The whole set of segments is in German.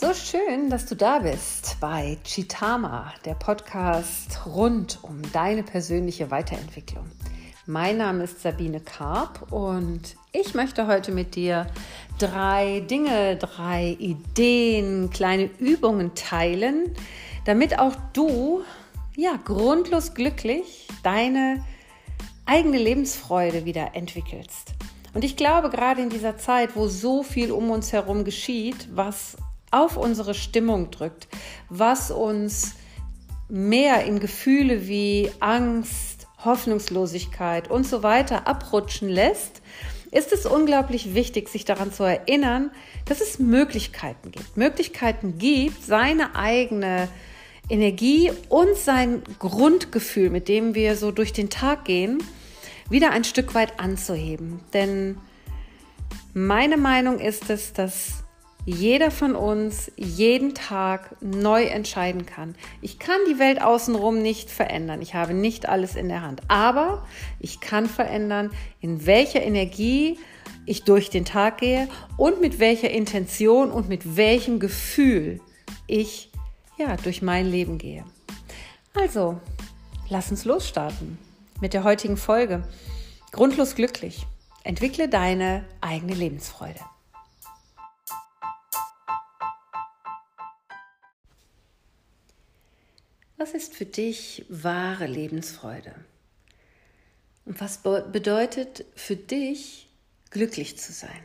So schön, dass du da bist bei Chitama, der Podcast rund um deine persönliche Weiterentwicklung. Mein Name ist Sabine Karp und ich möchte heute mit dir drei Dinge, drei Ideen, kleine Übungen teilen, damit auch du ja grundlos glücklich deine eigene Lebensfreude wieder entwickelst. Und ich glaube, gerade in dieser Zeit, wo so viel um uns herum geschieht, was auf unsere Stimmung drückt, was uns mehr in Gefühle wie Angst, Hoffnungslosigkeit und so weiter abrutschen lässt, ist es unglaublich wichtig, sich daran zu erinnern, dass es Möglichkeiten gibt. Möglichkeiten gibt, seine eigene Energie und sein Grundgefühl, mit dem wir so durch den Tag gehen, wieder ein Stück weit anzuheben. Denn meine Meinung ist es, dass jeder von uns jeden Tag neu entscheiden kann. Ich kann die Welt außenrum nicht verändern. Ich habe nicht alles in der Hand. Aber ich kann verändern, in welcher Energie ich durch den Tag gehe und mit welcher Intention und mit welchem Gefühl ich ja durch mein Leben gehe. Also, lass uns losstarten mit der heutigen Folge. Grundlos glücklich. Entwickle deine eigene Lebensfreude. Was ist für dich wahre Lebensfreude? Und was bedeutet für dich, glücklich zu sein?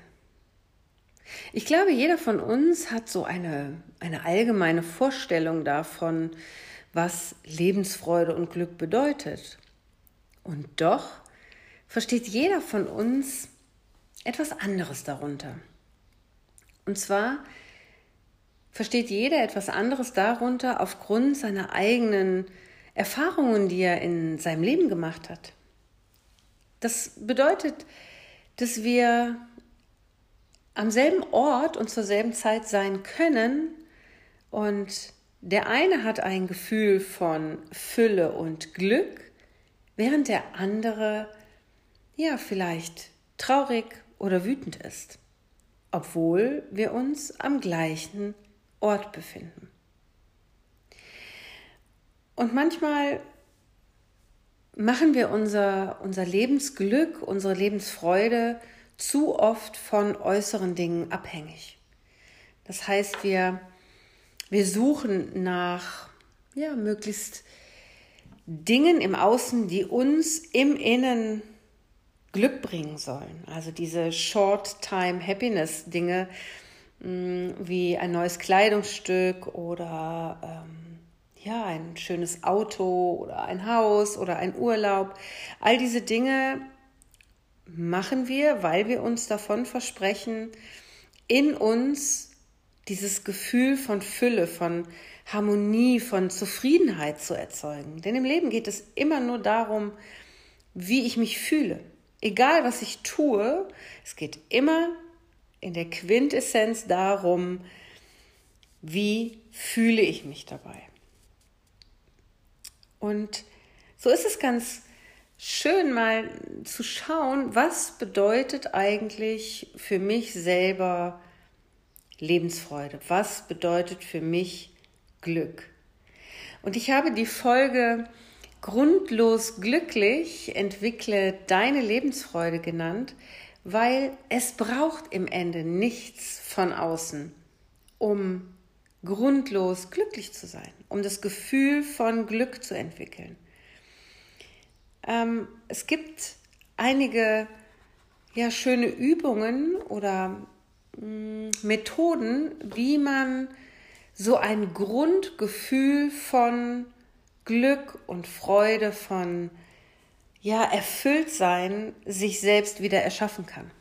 Ich glaube, jeder von uns hat so eine, eine allgemeine Vorstellung davon, was Lebensfreude und Glück bedeutet. Und doch versteht jeder von uns etwas anderes darunter. Und zwar versteht jeder etwas anderes darunter aufgrund seiner eigenen Erfahrungen, die er in seinem Leben gemacht hat. Das bedeutet, dass wir am selben Ort und zur selben Zeit sein können und der eine hat ein Gefühl von Fülle und Glück, während der andere ja vielleicht traurig oder wütend ist, obwohl wir uns am gleichen Ort befinden. Und manchmal machen wir unser, unser Lebensglück, unsere Lebensfreude zu oft von äußeren Dingen abhängig. Das heißt, wir, wir suchen nach ja, möglichst Dingen im Außen, die uns im Innen Glück bringen sollen. Also diese Short-Time-Happiness-Dinge, wie ein neues Kleidungsstück oder ähm, ja, ein schönes Auto oder ein Haus oder ein Urlaub. All diese Dinge machen wir, weil wir uns davon versprechen, in uns dieses Gefühl von Fülle, von Harmonie, von Zufriedenheit zu erzeugen. Denn im Leben geht es immer nur darum, wie ich mich fühle. Egal was ich tue, es geht immer in der Quintessenz darum, wie fühle ich mich dabei. Und so ist es ganz schön mal zu schauen, was bedeutet eigentlich für mich selber Lebensfreude? Was bedeutet für mich Glück? Und ich habe die Folge Grundlos glücklich entwickle deine Lebensfreude genannt, weil es braucht im Ende nichts von außen, um grundlos glücklich zu sein, um das Gefühl von Glück zu entwickeln. Ähm, es gibt einige ja, schöne Übungen oder mh, mm, Methoden, wie man so ein Grundgefühl von Glück und Freude, von ja, erfüllt sein, sich selbst wieder erschaffen kann.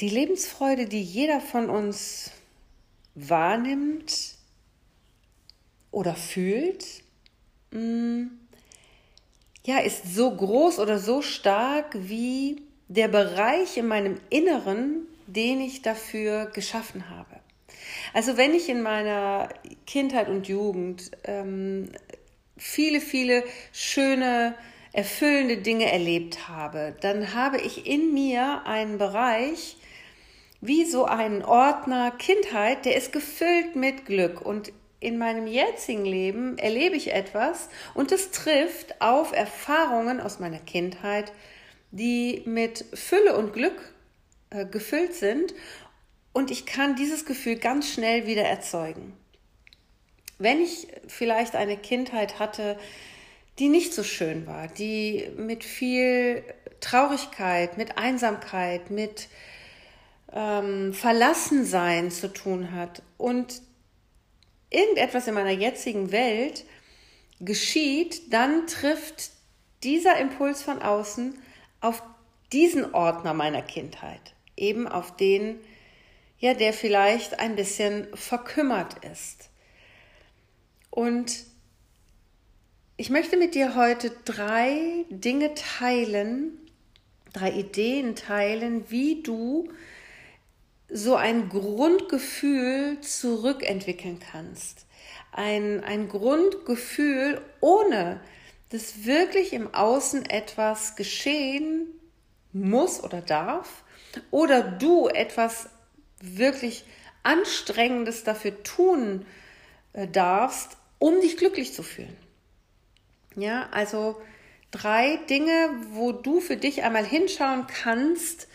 Die Lebensfreude, die jeder von uns wahrnimmt oder fühlt, mm, ja, ist so groß oder so stark wie der Bereich in meinem Inneren, den ich dafür geschaffen habe. Also wenn ich in meiner Kindheit und Jugend ähm, viele, viele schöne erfüllende Dinge erlebt habe, dann habe ich in mir einen Bereich, wie so einen Ordner Kindheit, der ist gefüllt mit Glück. Und in meinem jetzigen Leben erlebe ich etwas und es trifft auf Erfahrungen aus meiner Kindheit, die mit Fülle und Glück äh, gefüllt sind. Und ich kann dieses Gefühl ganz schnell wieder erzeugen. Wenn ich vielleicht eine Kindheit hatte, die nicht so schön war, die mit viel Traurigkeit, mit Einsamkeit, mit ähm, Verlassensein zu tun hat und irgendetwas in meiner jetzigen Welt geschieht, dann trifft dieser Impuls von außen auf diesen Ordner meiner Kindheit, eben auf den, ja, der vielleicht ein bisschen verkümmert ist. Und ich möchte mit dir heute drei Dinge teilen, drei Ideen teilen, wie du so ein Grundgefühl zurückentwickeln kannst. Ein, ein Grundgefühl, ohne dass wirklich im Außen etwas geschehen muss oder darf oder du etwas wirklich Anstrengendes dafür tun äh, darfst, um dich glücklich zu fühlen. Ja, also drei Dinge, wo du für dich einmal hinschauen kannst,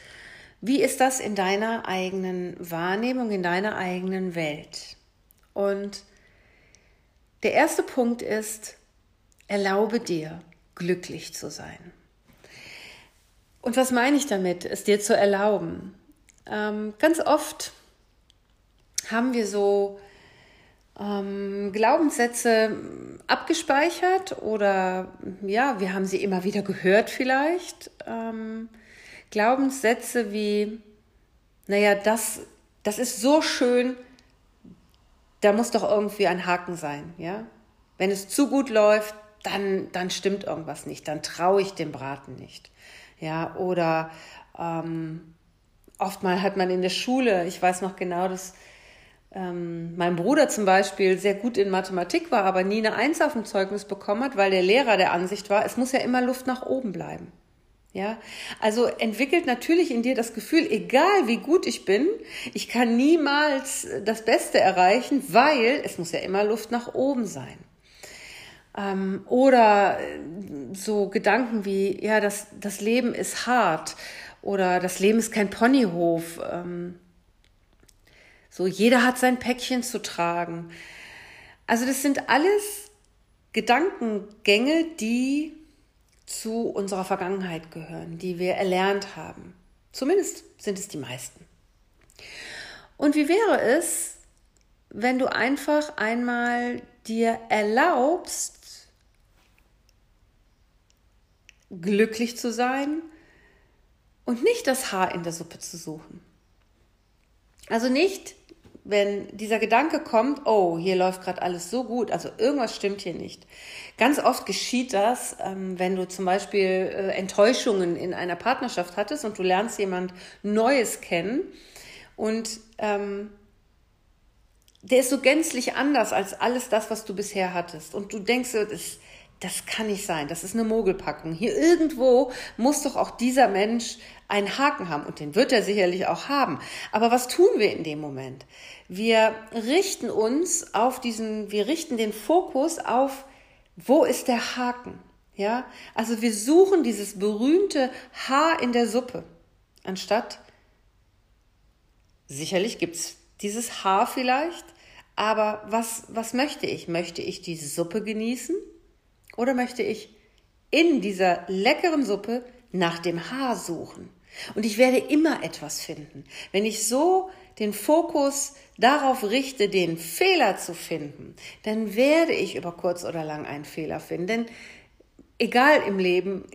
wie ist das in deiner eigenen Wahrnehmung, in deiner eigenen Welt? Und der erste Punkt ist, erlaube dir, glücklich zu sein. Und was meine ich damit, es dir zu erlauben? Ähm, ganz oft haben wir so ähm, Glaubenssätze abgespeichert oder ja, wir haben sie immer wieder gehört vielleicht. Ähm, Glaubenssätze wie, naja, das, das ist so schön, da muss doch irgendwie ein Haken sein, ja? Wenn es zu gut läuft, dann, dann stimmt irgendwas nicht, dann traue ich dem Braten nicht, ja? Oder ähm, oftmal hat man in der Schule, ich weiß noch genau, dass ähm, mein Bruder zum Beispiel sehr gut in Mathematik war, aber nie eine Eins auf dem Zeugnis bekommen hat, weil der Lehrer der Ansicht war, es muss ja immer Luft nach oben bleiben. Ja, also entwickelt natürlich in dir das Gefühl, egal wie gut ich bin, ich kann niemals das Beste erreichen, weil es muss ja immer Luft nach oben sein. Ähm, oder so Gedanken wie, ja, das, das Leben ist hart oder das Leben ist kein Ponyhof. Ähm, so, jeder hat sein Päckchen zu tragen. Also das sind alles Gedankengänge, die zu unserer Vergangenheit gehören, die wir erlernt haben. Zumindest sind es die meisten. Und wie wäre es, wenn du einfach einmal dir erlaubst, glücklich zu sein und nicht das Haar in der Suppe zu suchen? Also nicht wenn dieser Gedanke kommt, oh, hier läuft gerade alles so gut, also irgendwas stimmt hier nicht. Ganz oft geschieht das, ähm, wenn du zum Beispiel äh, Enttäuschungen in einer Partnerschaft hattest und du lernst jemand Neues kennen und ähm, der ist so gänzlich anders als alles das, was du bisher hattest. Und du denkst, das, das kann nicht sein, das ist eine Mogelpackung. Hier irgendwo muss doch auch dieser Mensch einen Haken haben und den wird er sicherlich auch haben. Aber was tun wir in dem Moment? Wir richten uns auf diesen, wir richten den Fokus auf, wo ist der Haken? Ja, also wir suchen dieses berühmte Haar in der Suppe, anstatt sicherlich gibt's dieses Haar vielleicht, aber was, was möchte ich? Möchte ich die Suppe genießen oder möchte ich in dieser leckeren Suppe nach dem Haar suchen? Und ich werde immer etwas finden. Wenn ich so den Fokus darauf richte, den Fehler zu finden, dann werde ich über kurz oder lang einen Fehler finden. Denn egal im Leben,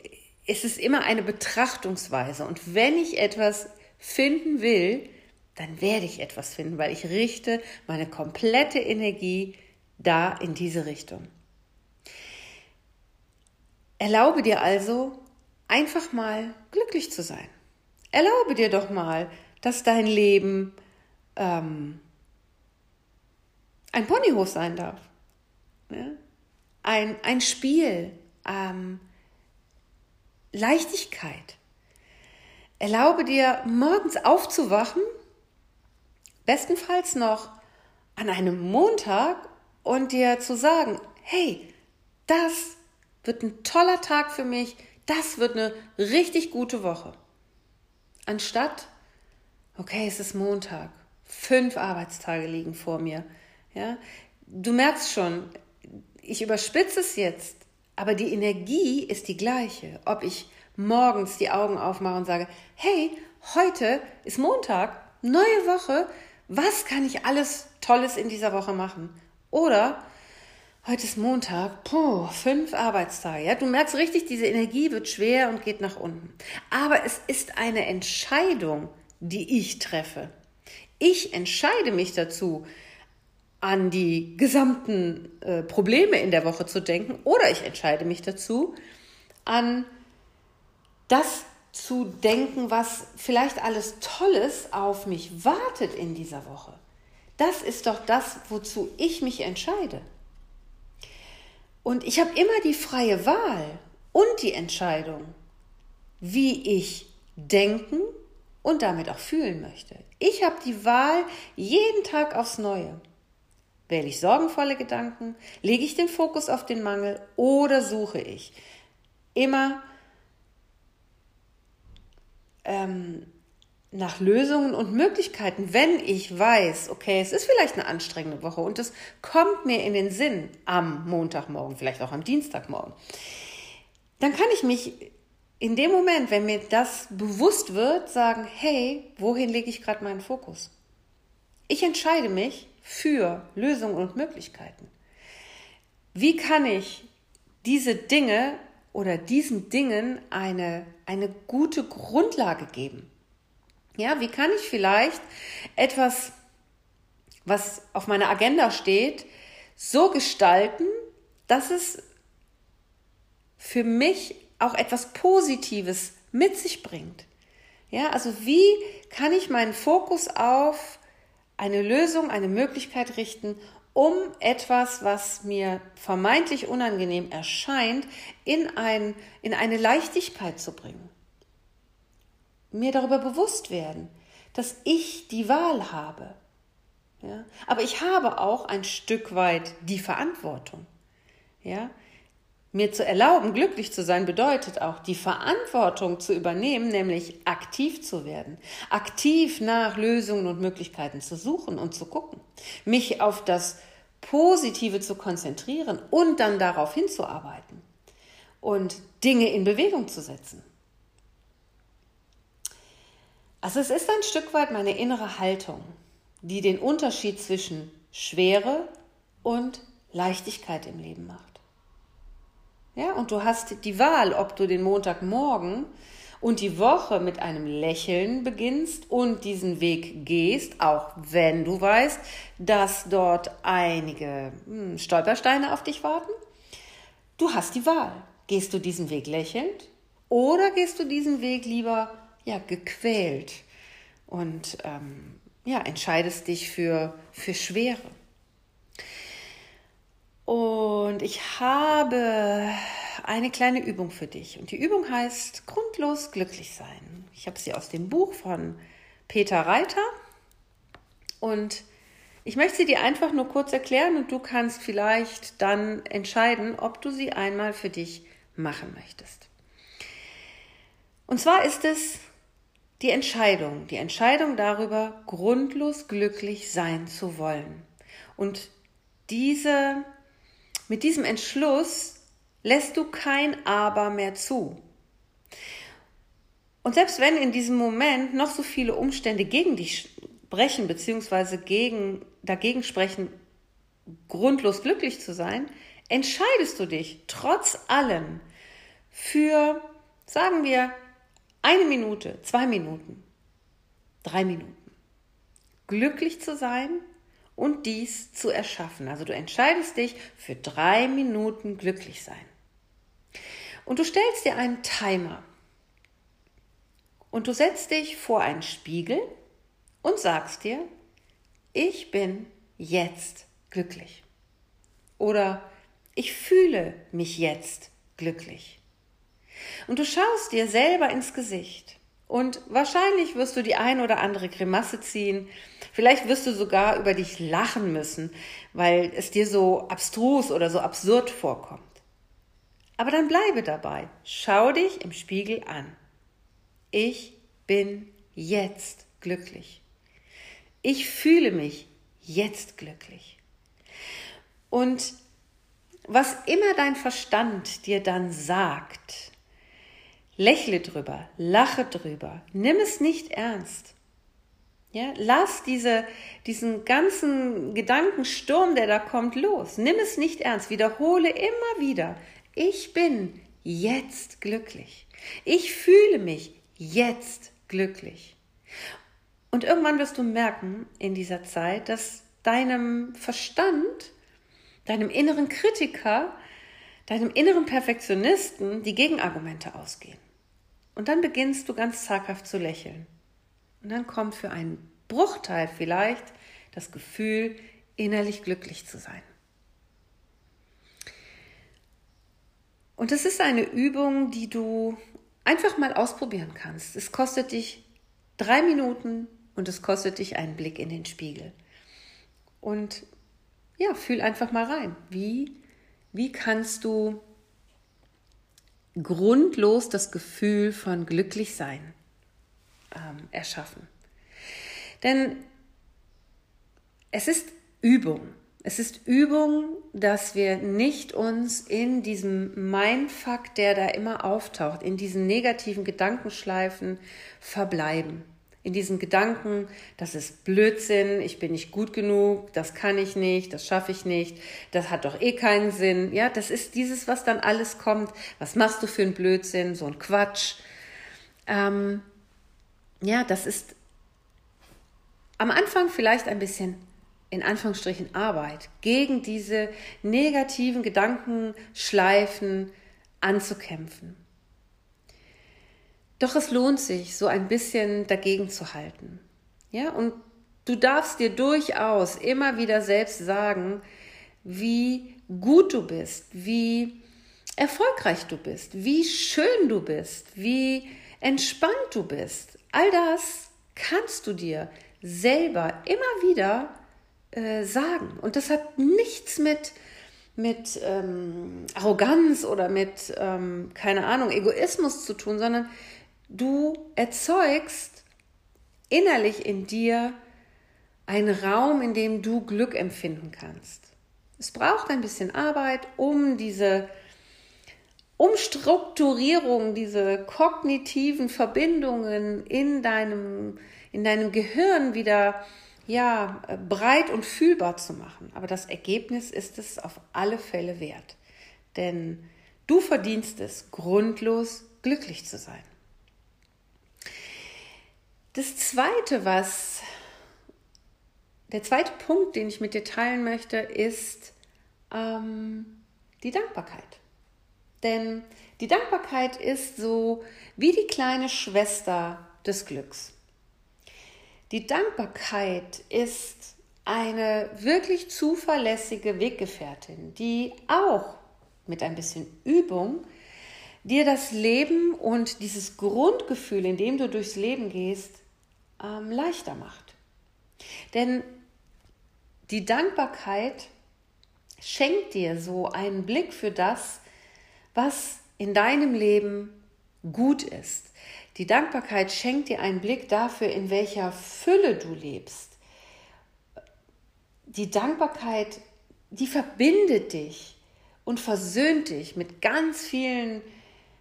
es ist immer eine Betrachtungsweise. Und wenn ich etwas finden will, dann werde ich etwas finden, weil ich richte meine komplette Energie da in diese Richtung. Erlaube dir also, einfach mal glücklich zu sein. Erlaube dir doch mal, dass dein Leben ähm, ein Ponyhof sein darf. Ne? Ein, ein Spiel. Ähm, Leichtigkeit. Erlaube dir, morgens aufzuwachen, bestenfalls noch an einem Montag und dir zu sagen, hey, das wird ein toller Tag für mich, das wird eine richtig gute Woche. Anstatt, okay, es ist Montag, fünf Arbeitstage liegen vor mir. Ja, du merkst schon, ich überspitze es jetzt, aber die Energie ist die gleiche. Ob ich morgens die Augen aufmache und sage, hey, heute ist Montag, neue Woche, was kann ich alles Tolles in dieser Woche machen? Oder heute ist Montag, puh, fünf Arbeitstage. Ja, du merkst richtig, diese Energie wird schwer und geht nach unten. Aber es ist eine Entscheidung, die ich treffe. Ich entscheide mich dazu, an die gesamten äh, Probleme in der Woche zu denken, oder ich entscheide mich dazu, an das zu denken, was vielleicht alles Tolles auf mich wartet in dieser Woche. Das ist doch das, wozu ich mich entscheide. Und ich habe immer die freie Wahl und die Entscheidung, wie ich denken und damit auch fühlen möchte. Ich habe die Wahl jeden Tag aufs Neue. Wähle ich sorgenvolle Gedanken, lege ich den Fokus auf den Mangel oder suche ich immer ähm, nach Lösungen und Möglichkeiten, wenn ich weiß, okay, es ist vielleicht eine anstrengende Woche und es kommt mir in den Sinn am Montagmorgen, vielleicht auch am Dienstagmorgen, dann kann ich mich in dem Moment, wenn mir das bewusst wird, sagen, hey, wohin lege ich gerade meinen Fokus? Ich entscheide mich für Lösungen und Möglichkeiten. Wie kann ich diese Dinge oder diesen Dingen eine, eine gute Grundlage geben. Ja, wie kann ich vielleicht etwas, was auf meiner Agenda steht, so gestalten, dass es für mich auch etwas Positives mit sich bringt? Ja, also wie kann ich meinen Fokus auf eine Lösung, eine Möglichkeit richten um etwas, was mir vermeintlich unangenehm erscheint, in, ein, in eine Leichtigkeit zu bringen. Mir darüber bewusst werden, dass ich die Wahl habe. Ja? Aber ich habe auch ein Stück weit die Verantwortung. Ja? Mir zu erlauben, glücklich zu sein, bedeutet auch, die Verantwortung zu übernehmen, nämlich aktiv zu werden, aktiv nach Lösungen und Möglichkeiten zu suchen und zu gucken, mich auf das Positive zu konzentrieren und dann darauf hinzuarbeiten und Dinge in Bewegung zu setzen. Also es ist ein Stück weit meine innere Haltung, die den Unterschied zwischen Schwere und Leichtigkeit im Leben macht. Ja, und du hast die Wahl, ob du den Montagmorgen und die Woche mit einem Lächeln beginnst und diesen Weg gehst, auch wenn du weißt, dass dort einige hm, Stolpersteine auf dich warten. Du hast die Wahl. Gehst du diesen Weg lächelnd oder gehst du diesen Weg lieber ja, gequält und ähm, ja, entscheidest dich für, für Schwere? Und ich habe eine kleine Übung für dich. Und die Übung heißt Grundlos glücklich sein. Ich habe sie aus dem Buch von Peter Reiter. Und ich möchte sie dir einfach nur kurz erklären und du kannst vielleicht dann entscheiden, ob du sie einmal für dich machen möchtest. Und zwar ist es die Entscheidung, die Entscheidung darüber, grundlos glücklich sein zu wollen. Und diese mit diesem Entschluss lässt du kein Aber mehr zu. Und selbst wenn in diesem Moment noch so viele Umstände gegen dich sprechen, beziehungsweise gegen, dagegen sprechen, grundlos glücklich zu sein, entscheidest du dich trotz allem für, sagen wir, eine Minute, zwei Minuten, drei Minuten, glücklich zu sein und dies zu erschaffen. Also du entscheidest dich für drei Minuten glücklich sein. Und du stellst dir einen Timer. Und du setzt dich vor einen Spiegel und sagst dir, ich bin jetzt glücklich. Oder ich fühle mich jetzt glücklich. Und du schaust dir selber ins Gesicht. Und wahrscheinlich wirst du die ein oder andere Grimasse ziehen. Vielleicht wirst du sogar über dich lachen müssen, weil es dir so abstrus oder so absurd vorkommt. Aber dann bleibe dabei. Schau dich im Spiegel an. Ich bin jetzt glücklich. Ich fühle mich jetzt glücklich. Und was immer dein Verstand dir dann sagt, lächle drüber, lache drüber, nimm es nicht ernst. Ja, lass diese, diesen ganzen Gedankensturm, der da kommt, los. Nimm es nicht ernst. Wiederhole immer wieder. Ich bin jetzt glücklich. Ich fühle mich jetzt glücklich. Und irgendwann wirst du merken in dieser Zeit, dass deinem Verstand, deinem inneren Kritiker, deinem inneren Perfektionisten die Gegenargumente ausgehen. Und dann beginnst du ganz zaghaft zu lächeln. Und dann kommt für einen Bruchteil vielleicht das Gefühl, innerlich glücklich zu sein. Und es ist eine Übung, die du einfach mal ausprobieren kannst. Es kostet dich drei Minuten und es kostet dich einen Blick in den Spiegel. Und ja, fühl einfach mal rein. Wie, wie kannst du grundlos das Gefühl von Glücklichsein ähm, erschaffen? Denn es ist Übung. Es ist Übung, dass wir nicht uns in diesem Mindfuck, der da immer auftaucht, in diesen negativen Gedankenschleifen verbleiben. In diesen Gedanken, das ist Blödsinn, ich bin nicht gut genug, das kann ich nicht, das schaffe ich nicht, das hat doch eh keinen Sinn. Ja, das ist dieses, was dann alles kommt. Was machst du für einen Blödsinn, so ein Quatsch. Ähm, ja, das ist am Anfang vielleicht ein bisschen in Anführungsstrichen Arbeit, gegen diese negativen Gedankenschleifen anzukämpfen. Doch es lohnt sich, so ein bisschen dagegen zu halten. Ja, und du darfst dir durchaus immer wieder selbst sagen, wie gut du bist, wie erfolgreich du bist, wie schön du bist, wie entspannt du bist. All das kannst du dir selber immer wieder äh, sagen. Und das hat nichts mit, mit ähm, Arroganz oder mit, ähm, keine Ahnung, Egoismus zu tun, sondern du erzeugst innerlich in dir einen Raum, in dem du Glück empfinden kannst. Es braucht ein bisschen Arbeit, um diese Umstrukturierung, diese kognitiven Verbindungen in deinem, in deinem Gehirn wieder ja, breit und fühlbar zu machen. Aber das Ergebnis ist es auf alle Fälle wert. Denn du verdienst es, grundlos glücklich zu sein. Das zweite, was, der zweite Punkt, den ich mit dir teilen möchte, ist ähm, die Dankbarkeit. Denn die Dankbarkeit ist so wie die kleine Schwester des Glücks. Die Dankbarkeit ist eine wirklich zuverlässige Weggefährtin, die auch mit ein bisschen Übung dir das Leben und dieses Grundgefühl, in dem du durchs Leben gehst, ähm, leichter macht. Denn die Dankbarkeit schenkt dir so einen Blick für das, was in deinem Leben gut ist. Die Dankbarkeit schenkt dir einen Blick dafür, in welcher Fülle du lebst. Die Dankbarkeit, die verbindet dich und versöhnt dich mit ganz vielen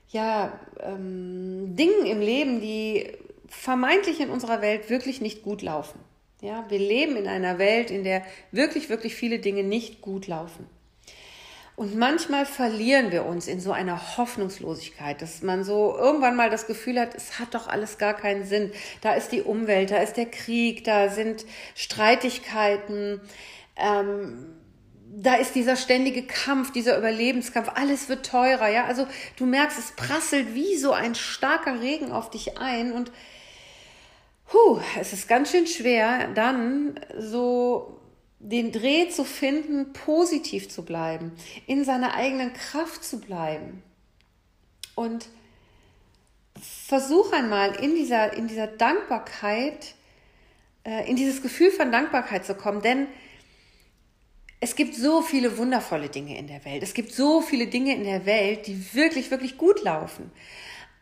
ja, ähm, Dingen im Leben, die vermeintlich in unserer Welt wirklich nicht gut laufen. Ja, wir leben in einer Welt, in der wirklich, wirklich viele Dinge nicht gut laufen. Und manchmal verlieren wir uns in so einer Hoffnungslosigkeit, dass man so irgendwann mal das Gefühl hat, es hat doch alles gar keinen Sinn. Da ist die Umwelt, da ist der Krieg, da sind Streitigkeiten, ähm, da ist dieser ständige Kampf, dieser Überlebenskampf, alles wird teurer, ja. Also du merkst, es prasselt wie so ein starker Regen auf dich ein und puh, es ist ganz schön schwer, dann so den Dreh zu finden, positiv zu bleiben, in seiner eigenen Kraft zu bleiben. Und versuch einmal in dieser, in dieser Dankbarkeit, äh, in dieses Gefühl von Dankbarkeit zu kommen, denn es gibt so viele wundervolle Dinge in der Welt. Es gibt so viele Dinge in der Welt, die wirklich, wirklich gut laufen.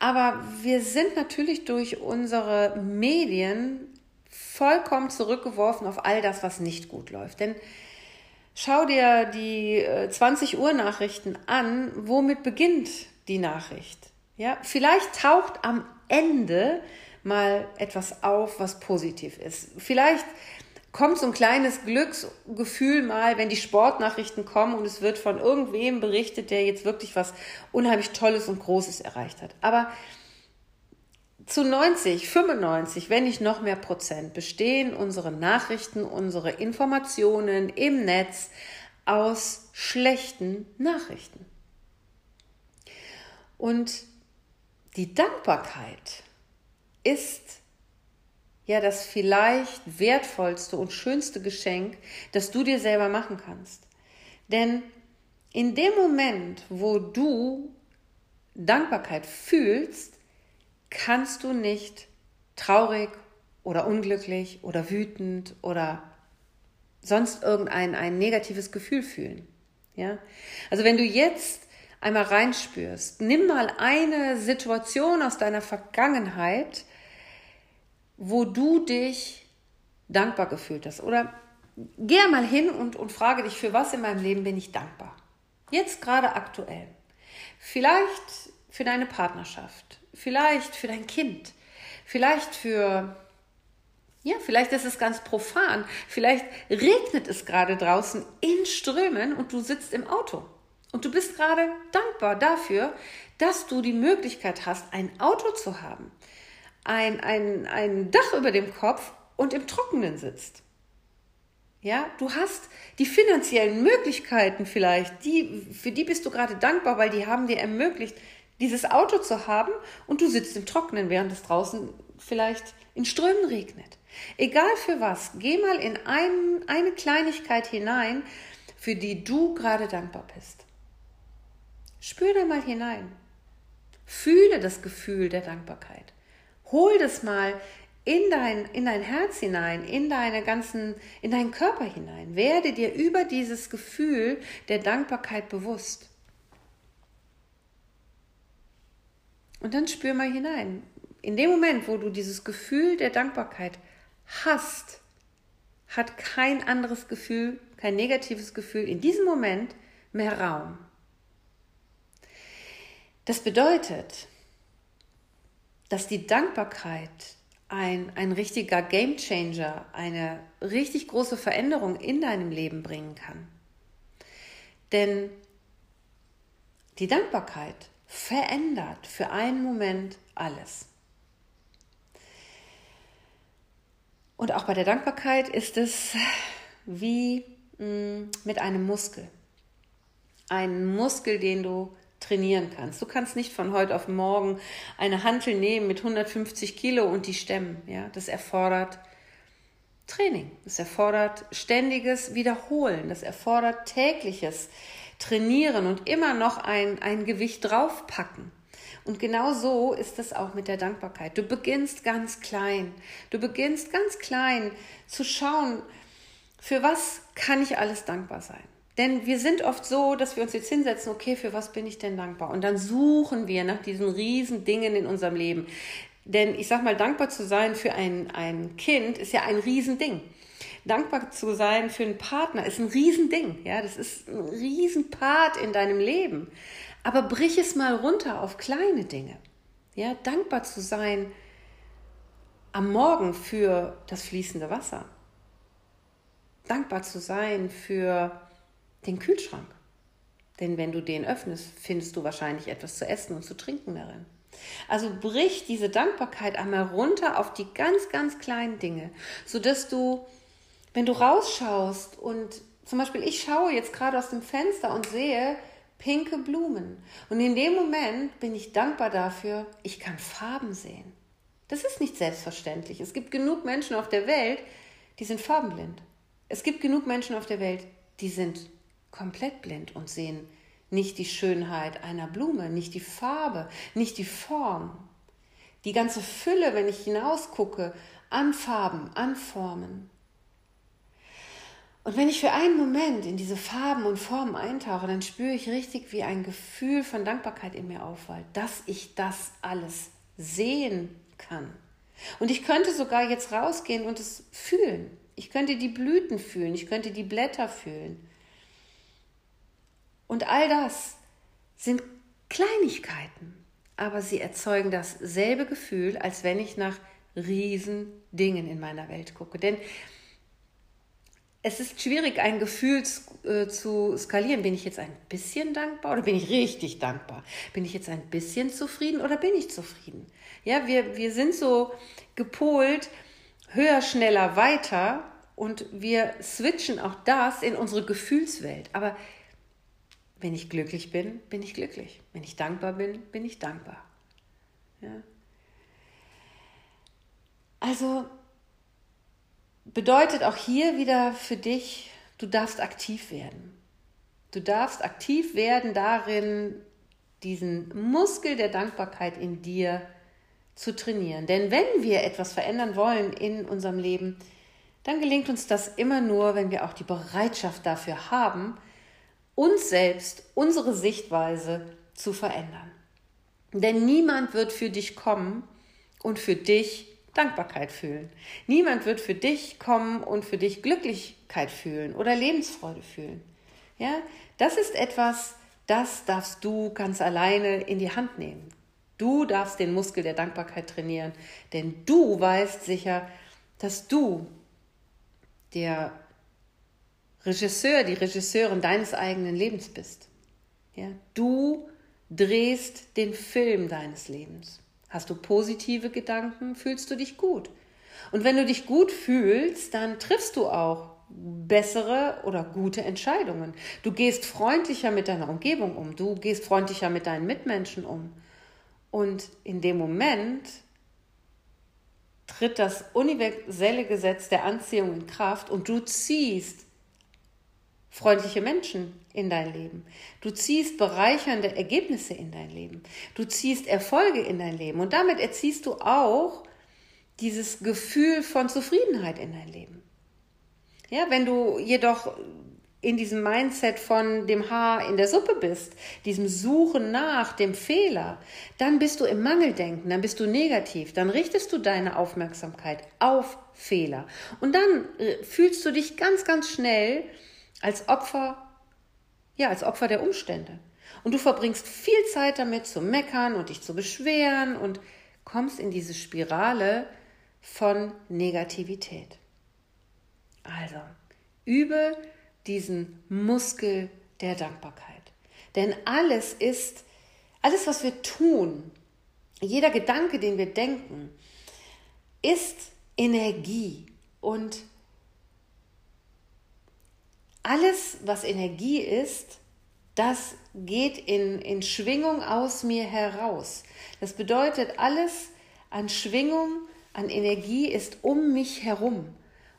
Aber wir sind natürlich durch unsere Medien vollkommen zurückgeworfen auf all das, was nicht gut läuft. Denn schau dir die 20 äh, Uhr Nachrichten an. Womit beginnt die Nachricht? Ja, vielleicht taucht am Ende mal etwas auf, was positiv ist. Vielleicht kommt so ein kleines Glücksgefühl mal, wenn die Sportnachrichten kommen und es wird von irgendwem berichtet, der jetzt wirklich was unheimlich Tolles und Großes erreicht hat. Aber zu 90, 95, wenn nicht noch mehr Prozent, bestehen unsere Nachrichten, unsere Informationen im Netz aus schlechten Nachrichten. Und die Dankbarkeit ist ja das vielleicht wertvollste und schönste Geschenk, das du dir selber machen kannst. Denn in dem Moment, wo du Dankbarkeit fühlst, kannst du nicht traurig oder unglücklich oder wütend oder sonst irgendein ein negatives Gefühl fühlen. Ja? Also wenn du jetzt einmal reinspürst, nimm mal eine Situation aus deiner Vergangenheit, wo du dich dankbar gefühlt hast. Oder geh mal hin und, und frage dich, für was in meinem Leben bin ich dankbar? Jetzt gerade aktuell. Vielleicht für deine Partnerschaft, vielleicht für dein Kind, vielleicht für, ja, vielleicht ist es ganz profan, vielleicht regnet es gerade draußen in Strömen und du sitzt im Auto. Und du bist gerade dankbar dafür, dass du die Möglichkeit hast, ein Auto zu haben ein, ein, ein Dach über dem Kopf und im Trockenen sitzt. Ja, du hast die finanziellen Möglichkeiten vielleicht, die, für die bist du gerade dankbar, weil die haben dir ermöglicht, dieses Auto zu haben und du sitzt im Trockenen, während es draußen vielleicht in Strömen regnet. Egal für was, geh mal in ein, eine Kleinigkeit hinein, für die du gerade dankbar bist. Spür da mal hinein. Fühle das Gefühl der Dankbarkeit. Hol das mal in dein, in dein Herz hinein, in deine ganzen, in deinen Körper hinein. Werde dir über dieses Gefühl der Dankbarkeit bewusst. Und dann spür mal hinein. In dem Moment, wo du dieses Gefühl der Dankbarkeit hast, hat kein anderes Gefühl, kein negatives Gefühl in diesem Moment mehr Raum. Das bedeutet, dass die Dankbarkeit ein, ein richtiger Gamechanger, eine richtig große Veränderung in deinem Leben bringen kann. Denn die Dankbarkeit verändert für einen Moment alles. Und auch bei der Dankbarkeit ist es wie mm, mit einem Muskel. Ein Muskel, den du trainieren kannst. Du kannst nicht von heute auf morgen eine Hantel nehmen mit 150 Kilo und die stemmen. Ja, das erfordert Training. Das erfordert ständiges Wiederholen. Das erfordert tägliches Trainieren und immer noch ein, ein Gewicht draufpacken. Und genau so ist es auch mit der Dankbarkeit. Du beginnst ganz klein. Du beginnst ganz klein zu schauen, für was kann ich alles dankbar sein. Denn wir sind oft so, dass wir uns jetzt hinsetzen, okay, für was bin ich denn dankbar? Und dann suchen wir nach diesen riesen Dingen in unserem Leben. Denn ich sag mal, dankbar zu sein für ein, ein Kind ist ja ein Riesending. Dankbar zu sein für einen Partner ist ein Riesending. Ja, das ist ein Riesenpart in deinem Leben. Aber brich es mal runter auf kleine Dinge. Ja, dankbar zu sein am Morgen für das fließende Wasser. Dankbar zu sein für den Kühlschrank. Denn wenn du den öffnest, findest du wahrscheinlich etwas zu essen und zu trinken darin. Also brich diese Dankbarkeit einmal runter auf die ganz, ganz kleinen Dinge, sodass du, wenn du rausschaust und zum Beispiel ich schaue jetzt gerade aus dem Fenster und sehe pinke Blumen. Und in dem Moment bin ich dankbar dafür, ich kann Farben sehen. Das ist nicht selbstverständlich. Es gibt genug Menschen auf der Welt, die sind farbenblind. Es gibt genug Menschen auf der Welt, die sind komplett blind und sehen nicht die Schönheit einer Blume, nicht die Farbe, nicht die Form. die ganze Fülle, wenn ich hinausgucke, an Farben, an Formen. Und wenn ich für einen Moment in diese Farben und Formen eintauche, dann spüre ich richtig, wie ein Gefühl von Dankbarkeit in mir aufwallt, dass ich das alles sehen kann. Und ich könnte sogar jetzt rausgehen und es fühlen. Ich könnte die Blüten fühlen, ich könnte die Blätter fühlen. Und all das sind Kleinigkeiten, aber sie erzeugen dasselbe Gefühl, als wenn ich nach riesen Dingen in meiner Welt gucke. Denn es ist schwierig, ein Gefühl äh, zu skalieren. Bin ich jetzt ein bisschen dankbar oder bin ich richtig dankbar? Bin ich jetzt ein bisschen zufrieden oder bin ich zufrieden? Ja, wir, wir sind so gepolt, höher, schneller, weiter und wir switchen auch das in unsere Gefühlswelt. Aber wenn ich glücklich bin, bin ich glücklich. Wenn ich dankbar bin, bin ich dankbar. Ja. Also bedeutet auch hier wieder für dich, du darfst aktiv werden. Du darfst aktiv werden darin, diesen Muskel der Dankbarkeit in dir zu trainieren. Denn wenn wir etwas verändern wollen in unserem Leben, dann gelingt uns das immer nur, wenn wir auch die Bereitschaft dafür haben, uns selbst, unsere Sichtweise zu verändern. Denn niemand wird für dich kommen und für dich Dankbarkeit fühlen. Niemand wird für dich kommen und für dich Glücklichkeit fühlen oder Lebensfreude fühlen. Ja, das ist etwas, das darfst du ganz alleine in die Hand nehmen. Du darfst den Muskel der Dankbarkeit trainieren, denn du weißt sicher, dass du der Regisseur, die Regisseurin deines eigenen Lebens bist. Ja, du drehst den Film deines Lebens. Hast du positive Gedanken, fühlst du dich gut. Und wenn du dich gut fühlst, dann triffst du auch bessere oder gute Entscheidungen. Du gehst freundlicher mit deiner Umgebung um, du gehst freundlicher mit deinen Mitmenschen um. Und in dem Moment tritt das universelle Gesetz der Anziehung in Kraft und du ziehst freundliche Menschen in dein Leben. Du ziehst bereichernde Ergebnisse in dein Leben. Du ziehst Erfolge in dein Leben. Und damit erziehst du auch dieses Gefühl von Zufriedenheit in dein Leben. Ja, wenn du jedoch in diesem Mindset von dem Haar in der Suppe bist, diesem Suchen nach dem Fehler, dann bist du im Mangeldenken, dann bist du negativ, dann richtest du deine Aufmerksamkeit auf Fehler. Und dann äh, fühlst du dich ganz, ganz schnell als Opfer, ja, als Opfer der Umstände. Und du verbringst viel Zeit damit zu meckern und dich zu beschweren und kommst in diese Spirale von Negativität. Also, übe diesen Muskel der Dankbarkeit. Denn alles ist, alles, was wir tun, jeder Gedanke, den wir denken, ist Energie. Und alles, was Energie ist, das geht in, in Schwingung aus mir heraus. Das bedeutet, alles an Schwingung, an Energie ist um mich herum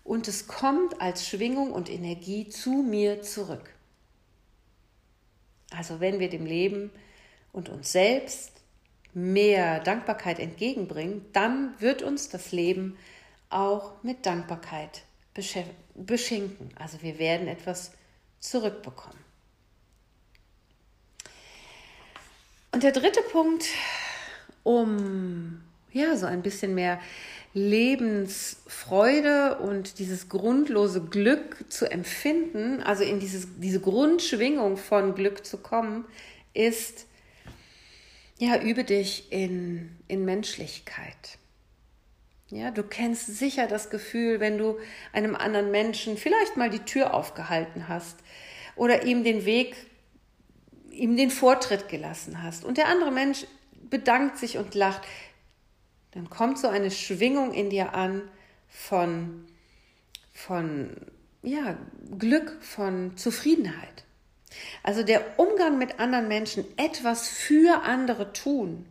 und es kommt als Schwingung und Energie zu mir zurück. Also wenn wir dem Leben und uns selbst mehr Dankbarkeit entgegenbringen, dann wird uns das Leben auch mit Dankbarkeit beschenken. Also wir werden etwas zurückbekommen. Und der dritte Punkt, um ja so ein bisschen mehr Lebensfreude und dieses grundlose Glück zu empfinden, also in dieses, diese Grundschwingung von Glück zu kommen, ist, ja, übe dich in, in Menschlichkeit. Ja, du kennst sicher das Gefühl, wenn du einem anderen Menschen vielleicht mal die Tür aufgehalten hast oder ihm den Weg, ihm den Vortritt gelassen hast und der andere Mensch bedankt sich und lacht, dann kommt so eine Schwingung in dir an von, von ja, Glück, von Zufriedenheit. Also der Umgang mit anderen Menschen, etwas für andere tun,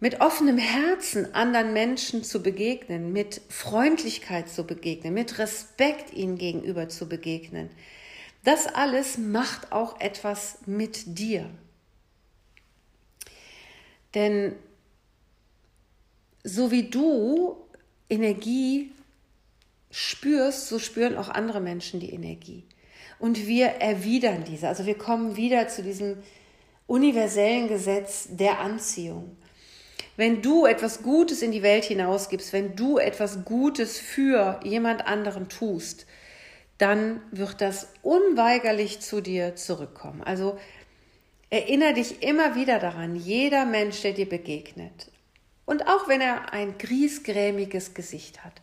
mit offenem Herzen anderen Menschen zu begegnen, mit Freundlichkeit zu begegnen, mit Respekt ihnen gegenüber zu begegnen. Das alles macht auch etwas mit dir. Denn so wie du Energie spürst, so spüren auch andere Menschen die Energie. Und wir erwidern diese. Also wir kommen wieder zu diesem universellen Gesetz der Anziehung. Wenn du etwas Gutes in die Welt hinausgibst, wenn du etwas Gutes für jemand anderen tust, dann wird das unweigerlich zu dir zurückkommen. Also erinnere dich immer wieder daran, jeder Mensch, der dir begegnet, und auch wenn er ein griesgrämiges Gesicht hat,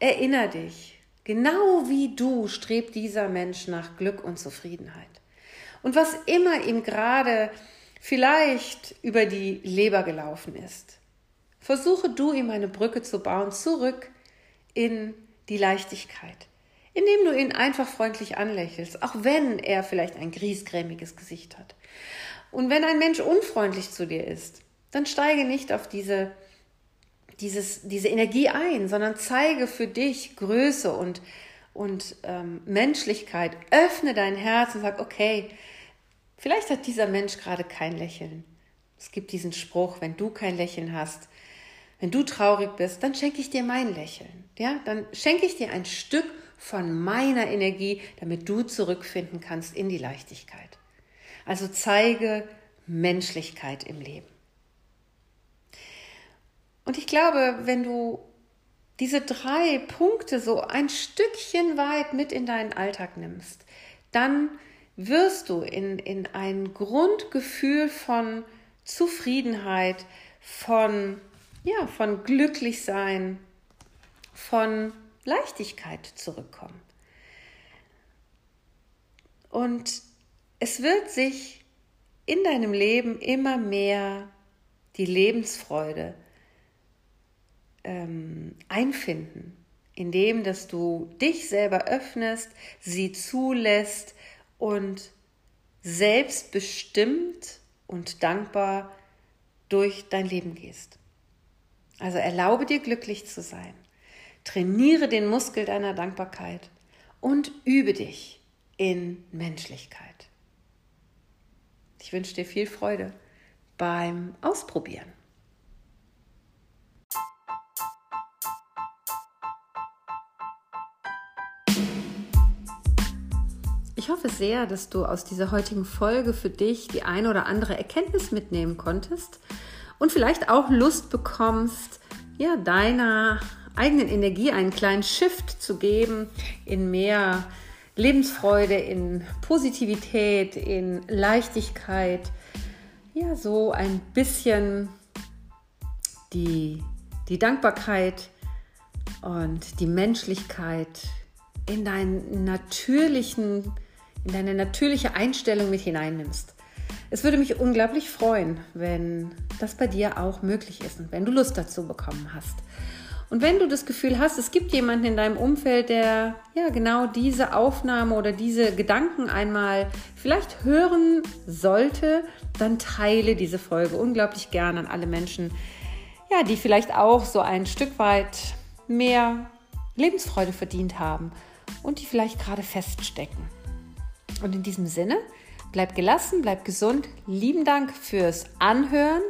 erinnere dich, genau wie du strebt dieser Mensch nach Glück und Zufriedenheit. Und was immer ihm gerade vielleicht über die Leber gelaufen ist, versuche du ihm eine Brücke zu bauen zurück in die Leichtigkeit, indem du ihn einfach freundlich anlächelst, auch wenn er vielleicht ein griesgrämiges Gesicht hat. Und wenn ein Mensch unfreundlich zu dir ist, dann steige nicht auf diese, dieses, diese Energie ein, sondern zeige für dich Größe und, und ähm, Menschlichkeit. Öffne dein Herz und sag, okay, vielleicht hat dieser Mensch gerade kein Lächeln. Es gibt diesen Spruch, wenn du kein Lächeln hast, wenn du traurig bist, dann schenke ich dir mein Lächeln. Ja, dann schenke ich dir ein Stück von meiner Energie, damit du zurückfinden kannst in die Leichtigkeit. Also zeige Menschlichkeit im Leben. Und ich glaube, wenn du diese drei Punkte so ein Stückchen weit mit in deinen Alltag nimmst, dann wirst du in, in ein Grundgefühl von Zufriedenheit, von, ja, von Glücklichsein, von Leichtigkeit zurückkommen. Und es wird sich in deinem Leben immer mehr die Lebensfreude ähm, einfinden, indem dass du dich selber öffnest, sie zulässt und selbstbestimmt und dankbar durch dein Leben gehst. Also erlaube dir glücklich zu sein. Trainiere den Muskel deiner Dankbarkeit und übe dich in Menschlichkeit. Ich wünsche dir viel Freude beim Ausprobieren. Ich hoffe sehr, dass du aus dieser heutigen Folge für dich die eine oder andere Erkenntnis mitnehmen konntest und vielleicht auch Lust bekommst, ja, deiner eigenen Energie einen kleinen Shift zu geben in mehr Lebensfreude, in Positivität, in Leichtigkeit. Ja, so ein bisschen die, die Dankbarkeit und die Menschlichkeit in deinen natürlichen deine natürliche Einstellung mit hineinnimmst. Es würde mich unglaublich freuen, wenn das bei dir auch möglich ist und wenn du Lust dazu bekommen hast. Und wenn du das Gefühl hast, es gibt jemanden in deinem Umfeld, der ja genau diese Aufnahme oder diese Gedanken einmal vielleicht hören sollte, dann teile diese Folge unglaublich gern an alle Menschen, ja, die vielleicht auch so ein Stück weit mehr Lebensfreude verdient haben und die vielleicht gerade feststecken. Und in diesem Sinne, bleib gelassen, bleib gesund. Lieben Dank fürs Anhören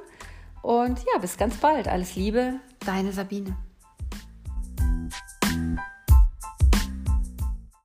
und ja, bis ganz bald. Alles Liebe, deine Sabine.